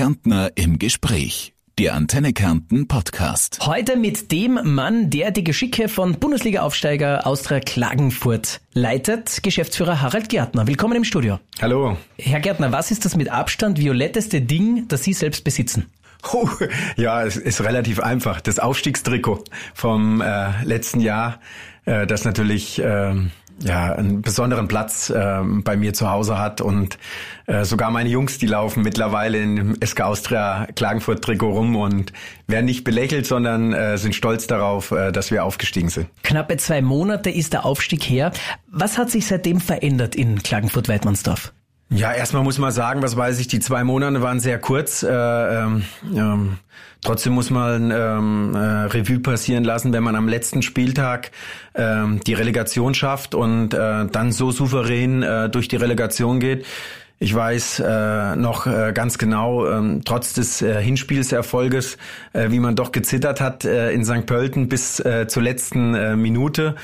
Kärntner im Gespräch. Der Antenne Kärnten Podcast. Heute mit dem Mann, der die Geschicke von Bundesliga-Aufsteiger Austria Klagenfurt leitet, Geschäftsführer Harald Gärtner. Willkommen im Studio. Hallo. Herr Gärtner, was ist das mit Abstand violetteste Ding, das Sie selbst besitzen? Oh, ja, es ist relativ einfach. Das Aufstiegstrikot vom äh, letzten Jahr, äh, das natürlich äh, ja einen besonderen Platz äh, bei mir zu Hause hat und äh, sogar meine Jungs, die laufen mittlerweile in SK Austria Klagenfurt Trikot rum und werden nicht belächelt, sondern äh, sind stolz darauf, äh, dass wir aufgestiegen sind. Knappe zwei Monate ist der Aufstieg her. Was hat sich seitdem verändert in Klagenfurt-Weidmannsdorf? Ja, erstmal muss man sagen, was weiß ich, die zwei Monate waren sehr kurz. Äh, ähm, ähm, trotzdem muss man ähm, äh, Revue passieren lassen, wenn man am letzten Spieltag ähm, die Relegation schafft und äh, dann so souverän äh, durch die Relegation geht. Ich weiß äh, noch äh, ganz genau, ähm, trotz des äh, Hinspielserfolges, äh, wie man doch gezittert hat äh, in St. Pölten bis äh, zur letzten äh, Minute.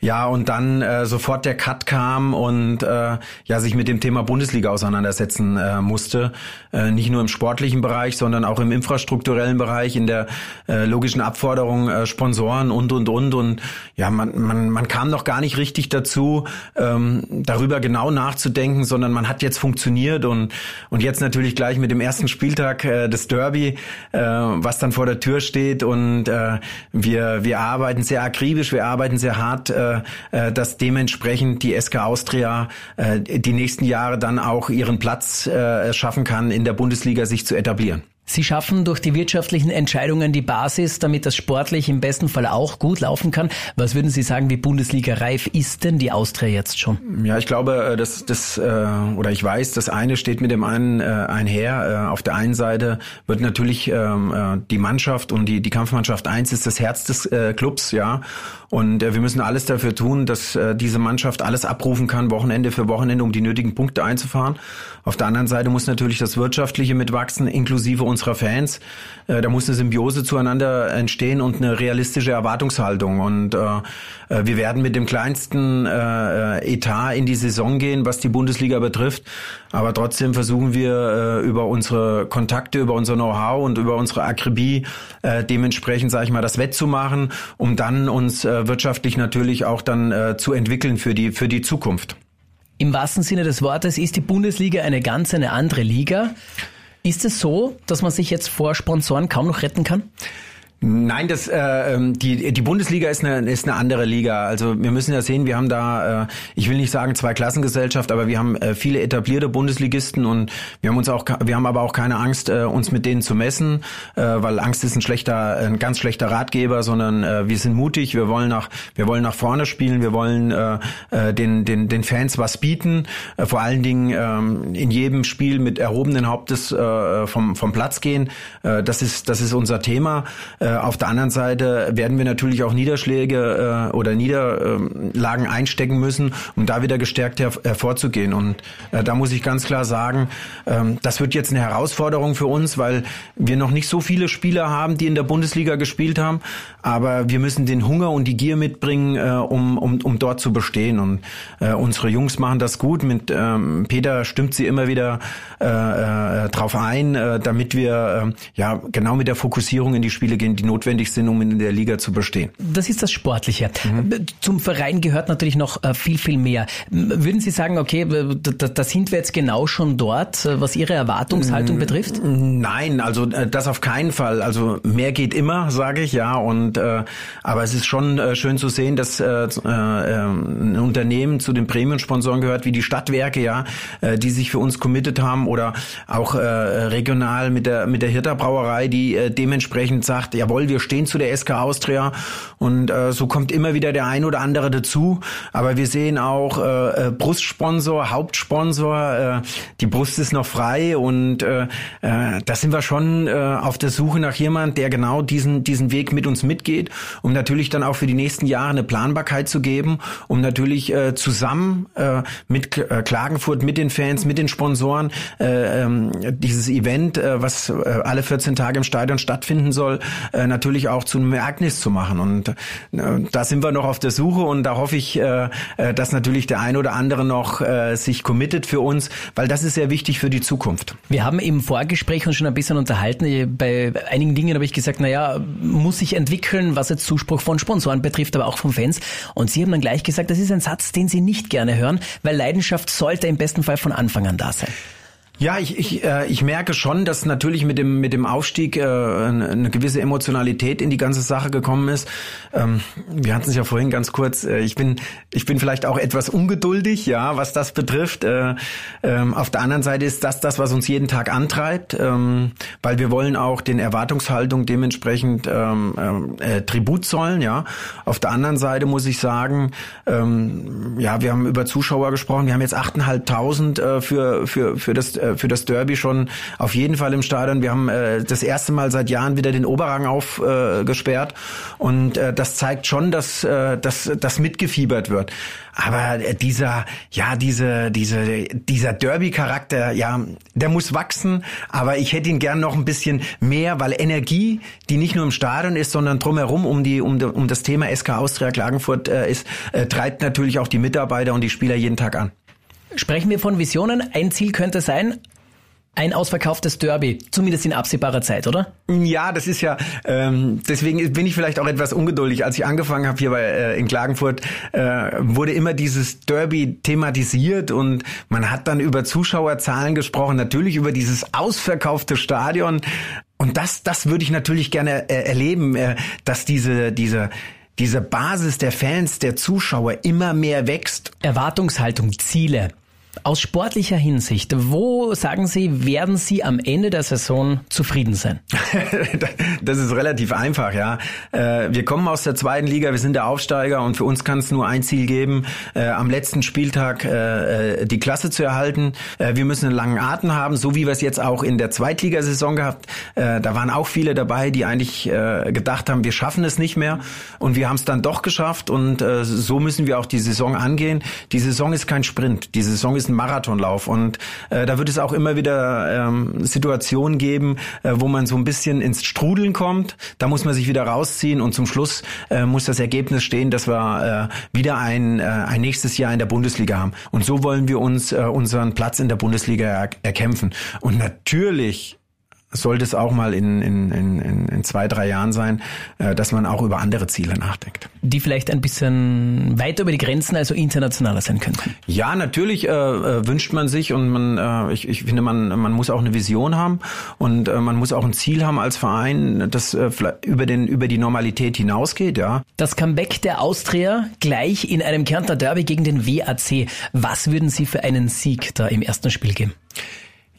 Ja, und dann äh, sofort der Cut kam und äh, ja sich mit dem Thema Bundesliga auseinandersetzen äh, musste. Äh, nicht nur im sportlichen Bereich, sondern auch im infrastrukturellen Bereich, in der äh, logischen Abforderung äh, Sponsoren und und und. Und ja, man, man, man kam noch gar nicht richtig dazu, ähm, darüber genau nachzudenken, sondern man hat jetzt funktioniert und, und jetzt natürlich gleich mit dem ersten Spieltag äh, des Derby, äh, was dann vor der Tür steht und äh, wir, wir arbeiten sehr akribisch, wir arbeiten sehr hart. Äh, äh, dass dementsprechend die SK Austria äh, die nächsten Jahre dann auch ihren Platz äh, schaffen kann, in der Bundesliga sich zu etablieren. Sie schaffen durch die wirtschaftlichen Entscheidungen die Basis, damit das sportlich im besten Fall auch gut laufen kann. Was würden Sie sagen, wie Bundesliga reif ist denn die Austria jetzt schon? Ja, ich glaube, äh, das, das äh, oder ich weiß, das eine steht mit dem einen äh, einher. Auf der einen Seite wird natürlich ähm, die Mannschaft und die, die Kampfmannschaft eins ist das Herz des Clubs, ja. Und wir müssen alles dafür tun, dass diese Mannschaft alles abrufen kann, Wochenende für Wochenende, um die nötigen Punkte einzufahren. Auf der anderen Seite muss natürlich das Wirtschaftliche mitwachsen, inklusive unserer Fans. Äh, da muss eine Symbiose zueinander entstehen und eine realistische Erwartungshaltung. Und äh, äh, wir werden mit dem kleinsten Etat in die Saison gehen, was die Bundesliga betrifft. Aber trotzdem versuchen wir über unsere Kontakte, über unser Know-how und über unsere Akribie dementsprechend, sage ich mal, das wettzumachen, um dann uns wirtschaftlich natürlich auch dann zu entwickeln für die für die Zukunft. Im wahrsten Sinne des Wortes ist die Bundesliga eine ganz eine andere Liga. Ist es so, dass man sich jetzt vor Sponsoren kaum noch retten kann? Nein, das äh, ähm, die die Bundesliga ist eine ist eine andere Liga. Also wir müssen ja sehen, wir haben da äh, ich will nicht sagen zwei Klassengesellschaft, aber wir haben äh, viele etablierte Bundesligisten und wir haben uns auch wir haben aber auch keine Angst äh, uns mit denen zu messen, äh, weil Angst ist ein schlechter ein ganz schlechter Ratgeber, sondern äh, wir sind mutig, wir wollen nach wir wollen nach vorne spielen, wir wollen äh, äh den den den Fans was bieten, äh, vor allen Dingen äh, in jedem Spiel mit erhobenen Hauptes äh, vom vom Platz gehen. Äh, das ist das ist unser Thema. Äh, äh, auf der anderen Seite werden wir natürlich auch Niederschläge äh, oder Niederlagen einstecken müssen, um da wieder gestärkt her hervorzugehen. Und äh, da muss ich ganz klar sagen, ähm, das wird jetzt eine Herausforderung für uns, weil wir noch nicht so viele Spieler haben, die in der Bundesliga gespielt haben. Aber wir müssen den Hunger und die Gier mitbringen, äh, um, um, um dort zu bestehen. Und äh, unsere Jungs machen das gut. Mit ähm, Peter stimmt sie immer wieder äh, äh, drauf ein, äh, damit wir äh, ja genau mit der Fokussierung in die Spiele gehen, die die notwendig sind, um in der Liga zu bestehen. Das ist das Sportliche. Mhm. Zum Verein gehört natürlich noch äh, viel, viel mehr. Würden Sie sagen, okay, da, da sind wir jetzt genau schon dort, äh, was Ihre Erwartungshaltung betrifft? Nein, also äh, das auf keinen Fall. Also mehr geht immer, sage ich ja. Und äh, aber es ist schon äh, schön zu sehen, dass äh, äh, ein Unternehmen zu den Premium-Sponsoren gehört, wie die Stadtwerke, ja, äh, die sich für uns committed haben oder auch äh, regional mit der mit der Hirter Brauerei, die äh, dementsprechend sagt, jawohl, jawohl, wir stehen zu der SK Austria und äh, so kommt immer wieder der ein oder andere dazu. Aber wir sehen auch äh, äh, Brustsponsor, Hauptsponsor, äh, die Brust ist noch frei und äh, äh, da sind wir schon äh, auf der Suche nach jemand, der genau diesen diesen Weg mit uns mitgeht, um natürlich dann auch für die nächsten Jahre eine Planbarkeit zu geben, um natürlich äh, zusammen äh, mit äh, Klagenfurt, mit den Fans, mit den Sponsoren äh, äh, dieses Event, äh, was äh, alle 14 Tage im Stadion stattfinden soll, äh, natürlich auch zu einem Ereignis zu machen. Und äh, da sind wir noch auf der Suche und da hoffe ich, äh, äh, dass natürlich der ein oder andere noch äh, sich committet für uns, weil das ist sehr wichtig für die Zukunft. Wir haben im Vorgespräch uns schon ein bisschen unterhalten. Bei einigen Dingen habe ich gesagt, naja, muss sich entwickeln, was jetzt Zuspruch von Sponsoren betrifft, aber auch von Fans. Und Sie haben dann gleich gesagt, das ist ein Satz, den Sie nicht gerne hören, weil Leidenschaft sollte im besten Fall von Anfang an da sein. Ja, ich, ich, äh, ich merke schon, dass natürlich mit dem, mit dem Aufstieg äh, eine gewisse Emotionalität in die ganze Sache gekommen ist. Ähm, wir hatten es ja vorhin ganz kurz. Äh, ich, bin, ich bin vielleicht auch etwas ungeduldig, ja, was das betrifft. Äh, ähm, auf der anderen Seite ist das das, was uns jeden Tag antreibt, ähm, weil wir wollen auch den Erwartungshaltung dementsprechend ähm, äh, Tribut zollen, ja. Auf der anderen Seite muss ich sagen, ähm, ja, wir haben über Zuschauer gesprochen. Wir haben jetzt 8.500 äh, für, für, für das äh, für das Derby schon auf jeden Fall im Stadion. Wir haben äh, das erste Mal seit Jahren wieder den Oberrang aufgesperrt äh, und äh, das zeigt schon, dass, äh, dass das mitgefiebert wird. Aber äh, dieser, ja, diese, diese, dieser Derby-Charakter, ja, der muss wachsen. Aber ich hätte ihn gern noch ein bisschen mehr, weil Energie, die nicht nur im Stadion ist, sondern drumherum um die, um, um das Thema SK Austria Klagenfurt äh, ist, äh, treibt natürlich auch die Mitarbeiter und die Spieler jeden Tag an. Sprechen wir von Visionen. Ein Ziel könnte sein, ein ausverkauftes Derby, zumindest in absehbarer Zeit, oder? Ja, das ist ja, ähm, deswegen bin ich vielleicht auch etwas ungeduldig. Als ich angefangen habe hier bei, äh, in Klagenfurt, äh, wurde immer dieses Derby thematisiert und man hat dann über Zuschauerzahlen gesprochen, natürlich über dieses ausverkaufte Stadion. Und das, das würde ich natürlich gerne äh, erleben, äh, dass diese, diese, diese Basis der Fans, der Zuschauer immer mehr wächst. Erwartungshaltung, Ziele. Aus sportlicher Hinsicht, wo sagen Sie, werden Sie am Ende der Saison zufrieden sein? das ist relativ einfach, ja. Äh, wir kommen aus der zweiten Liga, wir sind der Aufsteiger und für uns kann es nur ein Ziel geben, äh, am letzten Spieltag äh, die Klasse zu erhalten. Wir müssen einen langen Atem haben, so wie wir es jetzt auch in der Zweitligasaison gehabt. Da waren auch viele dabei, die eigentlich gedacht haben, wir schaffen es nicht mehr und wir haben es dann doch geschafft und so müssen wir auch die Saison angehen. Die Saison ist kein Sprint, die Saison ist ist ein Marathonlauf und äh, da wird es auch immer wieder ähm, Situationen geben, äh, wo man so ein bisschen ins Strudeln kommt. Da muss man sich wieder rausziehen und zum Schluss äh, muss das Ergebnis stehen, dass wir äh, wieder ein, äh, ein nächstes Jahr in der Bundesliga haben. Und so wollen wir uns äh, unseren Platz in der Bundesliga er erkämpfen. Und natürlich sollte es auch mal in, in, in, in zwei, drei Jahren sein, äh, dass man auch über andere Ziele nachdenkt. Die vielleicht ein bisschen weiter über die Grenzen, also internationaler sein könnten. Ja, natürlich äh, äh, wünscht man sich und man, äh, ich, ich finde, man, man muss auch eine Vision haben und äh, man muss auch ein Ziel haben als Verein, das äh, über, den, über die Normalität hinausgeht, ja. Das Comeback der Austria gleich in einem Kärntner Derby gegen den WAC. Was würden Sie für einen Sieg da im ersten Spiel geben?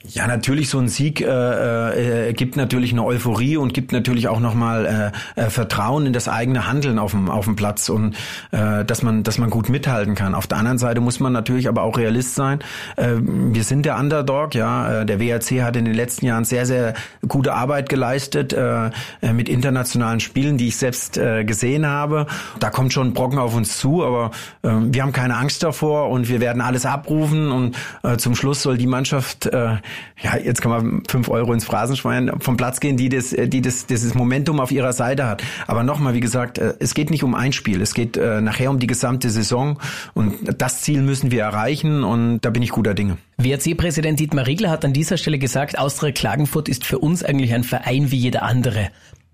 Ja, natürlich so ein Sieg äh, äh, gibt natürlich eine Euphorie und gibt natürlich auch nochmal äh, äh, Vertrauen in das eigene Handeln auf dem auf dem Platz und äh, dass man dass man gut mithalten kann. Auf der anderen Seite muss man natürlich aber auch Realist sein. Äh, wir sind der Underdog, ja. Äh, der WRC hat in den letzten Jahren sehr sehr gute Arbeit geleistet äh, äh, mit internationalen Spielen, die ich selbst äh, gesehen habe. Da kommt schon Brocken auf uns zu, aber äh, wir haben keine Angst davor und wir werden alles abrufen und äh, zum Schluss soll die Mannschaft äh, ja, jetzt kann man fünf Euro ins Phrasenschwein vom Platz gehen, die das, die das, dieses Momentum auf ihrer Seite hat. Aber nochmal, wie gesagt, äh, es geht nicht um ein Spiel. Es geht äh, nachher um die gesamte Saison. Und das Ziel müssen wir erreichen. Und da bin ich guter Dinge. WRC-Präsident Dietmar Riegler hat an dieser Stelle gesagt, Austria Klagenfurt ist für uns eigentlich ein Verein wie jeder andere.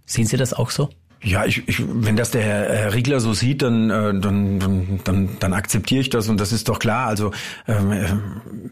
Sehen Sie das auch so? Ja, ich, ich, wenn das der Herr Riegler so sieht, dann, äh, dann, dann, dann, akzeptiere ich das und das ist doch klar. Also ähm, äh,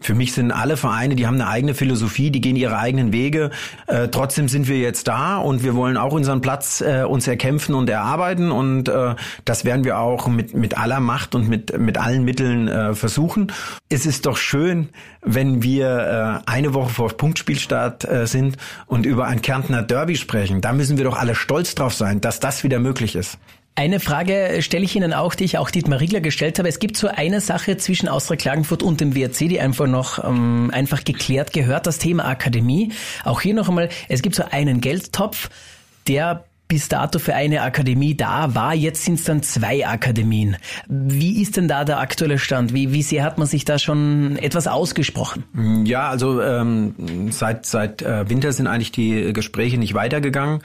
für mich sind alle Vereine, die haben eine eigene Philosophie, die gehen ihre eigenen Wege. Äh, trotzdem sind wir jetzt da und wir wollen auch unseren Platz äh, uns erkämpfen und erarbeiten und äh, das werden wir auch mit, mit aller Macht und mit, mit allen Mitteln äh, versuchen. Es ist doch schön, wenn wir äh, eine Woche vor Punktspielstart äh, sind und über ein Kärntner Derby sprechen. Da müssen wir doch alle stolz drauf sein, dass das wieder möglich ist. Eine Frage stelle ich Ihnen auch, die ich auch Dietmar Riegler gestellt habe. Es gibt so eine Sache zwischen Austria Klagenfurt und dem WRC, die einfach noch ähm, einfach geklärt gehört, das Thema Akademie. Auch hier noch einmal, es gibt so einen Geldtopf, der bis dato für eine Akademie da war. Jetzt sind es dann zwei Akademien. Wie ist denn da der aktuelle Stand? Wie, wie sehr hat man sich da schon etwas ausgesprochen? Ja, also ähm, seit, seit äh, Winter sind eigentlich die Gespräche nicht weitergegangen.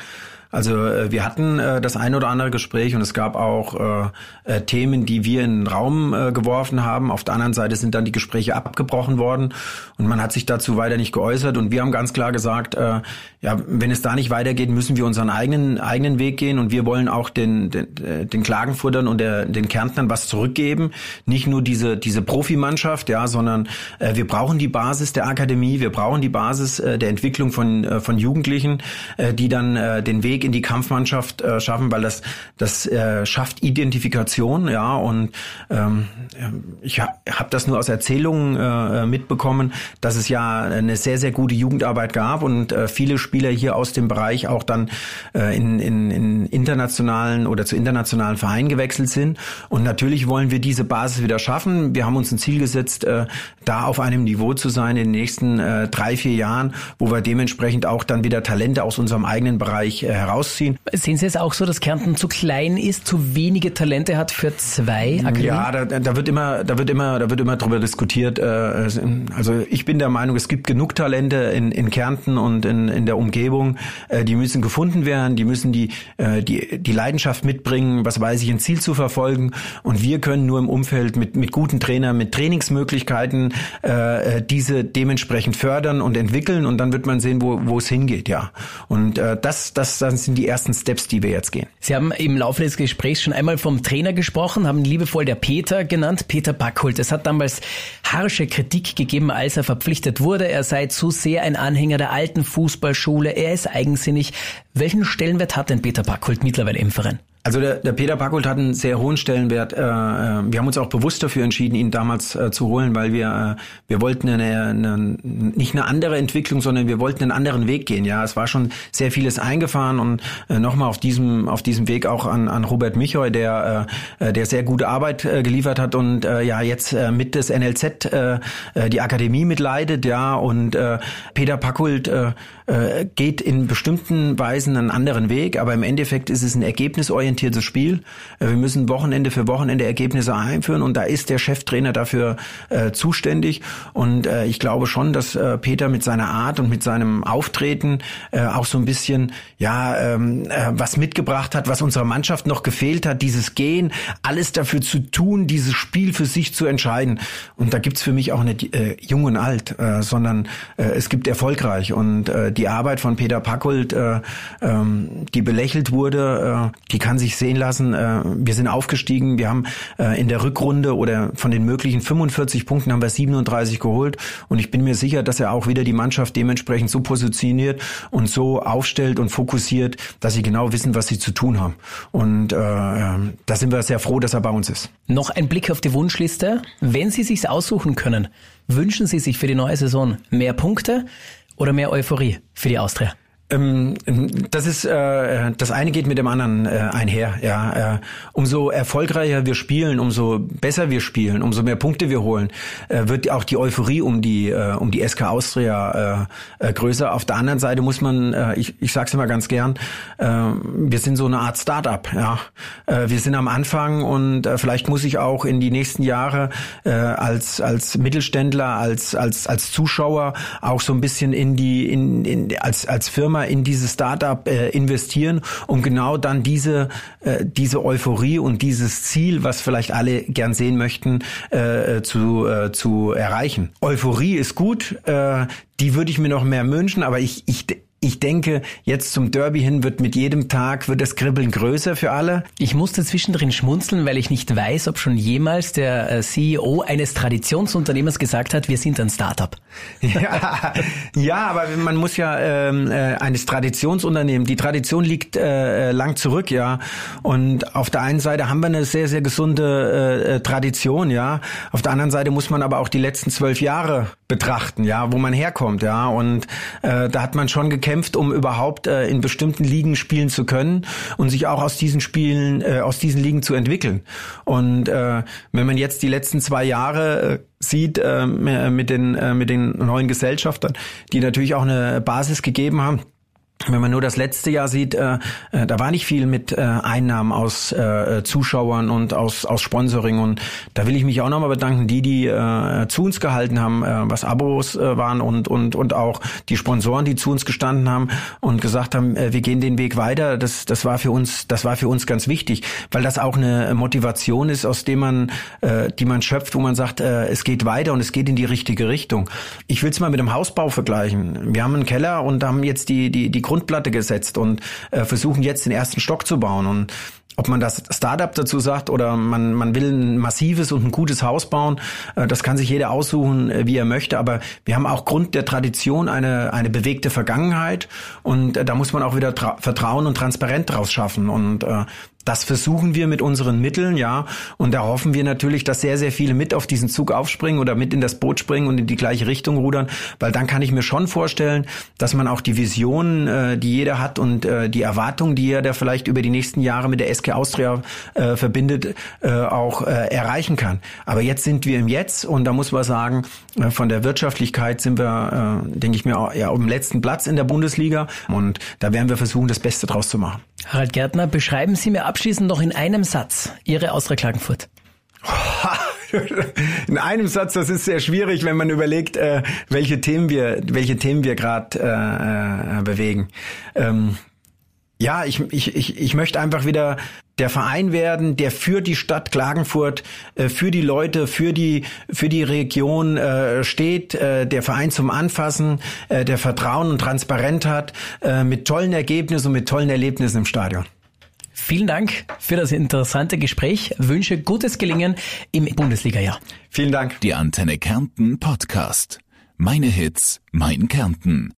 Also äh, wir hatten äh, das ein oder andere Gespräch und es gab auch äh, äh, Themen, die wir in den Raum äh, geworfen haben. Auf der anderen Seite sind dann die Gespräche abgebrochen worden und man hat sich dazu weiter nicht geäußert. Und wir haben ganz klar gesagt, äh, ja, wenn es da nicht weitergeht, müssen wir unseren eigenen eigenen Weg gehen und wir wollen auch den den, äh, den Klagenfurtern und der, den Kärntnern was zurückgeben. Nicht nur diese diese Profimannschaft, ja, sondern äh, wir brauchen die Basis der Akademie, wir brauchen die Basis äh, der Entwicklung von äh, von Jugendlichen, äh, die dann äh, den Weg in die Kampfmannschaft äh, schaffen, weil das das äh, schafft Identifikation, ja und ähm, ich habe hab das nur aus Erzählungen äh, mitbekommen, dass es ja eine sehr sehr gute Jugendarbeit gab und äh, viele Spieler hier aus dem Bereich auch dann äh, in, in, in internationalen oder zu internationalen Vereinen gewechselt sind und natürlich wollen wir diese Basis wieder schaffen. Wir haben uns ein Ziel gesetzt, äh, da auf einem Niveau zu sein in den nächsten äh, drei vier Jahren, wo wir dementsprechend auch dann wieder Talente aus unserem eigenen Bereich äh, herausziehen. Sehen Sie es auch so, dass Kärnten zu klein ist, zu wenige Talente hat für zwei Akademien? Ja, da, da wird immer, da wird immer, da wird immer drüber diskutiert. Äh, also ich bin der Meinung, es gibt genug Talente in, in Kärnten und in, in der Umgebung. Äh, die müssen gefunden werden, die müssen die, äh, die, die Leidenschaft mitbringen, was weiß ich, ein Ziel zu verfolgen. Und wir können nur im Umfeld mit, mit guten Trainern, mit Trainingsmöglichkeiten diese dementsprechend fördern und entwickeln. Und dann wird man sehen, wo, wo es hingeht, ja. Und äh, das, das, das sind die ersten Steps, die wir jetzt gehen. Sie haben im Laufe des Gesprächs schon einmal vom Trainer gesprochen, haben liebevoll der Peter genannt, Peter Backholt. Es hat damals harsche Kritik gegeben, als er verpflichtet wurde. Er sei zu sehr ein Anhänger der alten Fußballschule. Er ist eigensinnig. Welchen Stellenwert hat denn Peter Backholt mittlerweile im Verein? Also der, der Peter Backholt hat einen sehr hohen Stellenwert. Äh, äh, wir haben uns auch bewusst dafür entschieden, ihn damals äh, zu holen, weil wir wir wollten eine, eine, nicht eine andere Entwicklung, sondern wir wollten einen anderen Weg gehen. Ja, es war schon sehr vieles eingefahren und nochmal auf diesem auf diesem Weg auch an, an Robert Michoy, der der sehr gute Arbeit geliefert hat und ja jetzt mit des NLZ die Akademie mitleidet. Ja und Peter Backholt geht in bestimmten Weisen einen anderen Weg, aber im Endeffekt ist es ein ergebnisorientierter ergebnisorientiertes Spiel. Äh, wir müssen Wochenende für Wochenende Ergebnisse einführen und da ist der Cheftrainer dafür äh, zuständig. Und äh, ich glaube schon, dass äh, Peter mit seiner Art und mit seinem Auftreten äh, auch so ein bisschen ja ähm, äh, was mitgebracht hat, was unserer Mannschaft noch gefehlt hat, dieses Gehen, alles dafür zu tun, dieses Spiel für sich zu entscheiden. Und da gibt's für mich auch nicht äh, jung und alt, äh, sondern äh, es gibt erfolgreich. Und äh, die Arbeit von Peter Packold, äh, ähm, die belächelt wurde, äh, die kann sich sich sehen lassen. Äh, wir sind aufgestiegen. Wir haben äh, in der Rückrunde oder von den möglichen 45 Punkten haben wir 37 geholt. Und ich bin mir sicher, dass er auch wieder die Mannschaft dementsprechend so positioniert und so aufstellt und fokussiert, dass sie genau wissen, was sie zu tun haben. Und äh, da sind wir sehr froh, dass er bei uns ist. Noch ein Blick auf die Wunschliste. Wenn Sie sich aussuchen können, wünschen Sie sich für die neue Saison mehr Punkte oder mehr Euphorie für die Austria? Ähm, das ist äh, das eine geht mit dem anderen äh, einher. Ja, äh, umso erfolgreicher wir spielen, umso besser wir spielen, umso mehr Punkte wir holen, äh, wird auch die Euphorie um die äh, um die SK Austria äh, äh, größer. Auf der anderen Seite muss man, äh, ich ich sag's immer ganz gern, äh, wir sind so eine Art Startup. Ja, äh, wir sind am Anfang und äh, vielleicht muss ich auch in die nächsten Jahre äh, als als Mittelständler, als als als Zuschauer auch so ein bisschen in die in, in als als Firma Firma in dieses Startup äh, investieren, um genau dann diese, äh, diese Euphorie und dieses Ziel, was vielleicht alle gern sehen möchten, äh, zu, äh, zu erreichen. Euphorie ist gut, äh, die würde ich mir noch mehr wünschen, aber ich, ich, ich denke, jetzt zum Derby hin wird mit jedem Tag wird das Kribbeln größer für alle. Ich musste zwischendrin schmunzeln, weil ich nicht weiß, ob schon jemals der äh, CEO eines Traditionsunternehmens gesagt hat, wir sind ein Startup. Ja, ja aber man muss ja ähm, äh, eines Traditionsunternehmen, die Tradition liegt äh, lang zurück, ja. Und auf der einen Seite haben wir eine sehr, sehr gesunde äh, äh, Tradition, ja. Auf der anderen Seite muss man aber auch die letzten zwölf Jahre betrachten, ja, wo man herkommt, ja. Und äh, da hat man schon gekämpft gekämpft, um überhaupt äh, in bestimmten Ligen spielen zu können und sich auch aus diesen Spielen, äh, aus diesen Ligen zu entwickeln. Und äh, wenn man jetzt die letzten zwei Jahre äh, sieht äh, mit den äh, mit den neuen Gesellschaftern, die natürlich auch eine Basis gegeben haben wenn man nur das letzte Jahr sieht, äh, äh, da war nicht viel mit äh, Einnahmen aus äh, Zuschauern und aus, aus Sponsoring. Und da will ich mich auch nochmal bedanken, die, die äh, zu uns gehalten haben, äh, was Abos äh, waren und, und, und auch die Sponsoren, die zu uns gestanden haben und gesagt haben, äh, wir gehen den Weg weiter. Das, das war für uns, das war für uns ganz wichtig, weil das auch eine Motivation ist, aus dem man, äh, die man schöpft, wo man sagt, äh, es geht weiter und es geht in die richtige Richtung. Ich will es mal mit dem Hausbau vergleichen. Wir haben einen Keller und haben jetzt die, die, die Grundplatte gesetzt und äh, versuchen jetzt den ersten Stock zu bauen. Und ob man das Startup dazu sagt oder man, man will ein massives und ein gutes Haus bauen, äh, das kann sich jeder aussuchen, äh, wie er möchte. Aber wir haben auch Grund der Tradition eine, eine bewegte Vergangenheit und äh, da muss man auch wieder Vertrauen und Transparenz draus schaffen. Und äh, das versuchen wir mit unseren Mitteln, ja. Und da hoffen wir natürlich, dass sehr, sehr viele mit auf diesen Zug aufspringen oder mit in das Boot springen und in die gleiche Richtung rudern, weil dann kann ich mir schon vorstellen, dass man auch die Visionen, äh, die jeder hat und äh, die Erwartungen, die er da vielleicht über die nächsten Jahre mit der SK Austria äh, verbindet, äh, auch äh, erreichen kann. Aber jetzt sind wir im Jetzt und da muss man sagen, äh, von der Wirtschaftlichkeit sind wir, äh, denke ich mir, auch, ja, auf dem letzten Platz in der Bundesliga und da werden wir versuchen, das Beste draus zu machen. Harald Gärtner, beschreiben Sie mir abschließend noch in einem Satz Ihre Austria Klagenfurt. In einem Satz, das ist sehr schwierig, wenn man überlegt, äh, welche Themen wir, welche Themen wir gerade äh, äh, bewegen. Ähm, ja, ich, ich, ich, ich möchte einfach wieder der Verein werden, der für die Stadt Klagenfurt, äh, für die Leute, für die, für die Region äh, steht, der Verein zum Anfassen, der Vertrauen und Transparenz hat, mit tollen Ergebnissen und mit tollen Erlebnissen im Stadion. Vielen Dank für das interessante Gespräch. Wünsche gutes Gelingen im Bundesliga-Jahr. Vielen Dank. Die Antenne Kärnten Podcast. Meine Hits, mein Kärnten.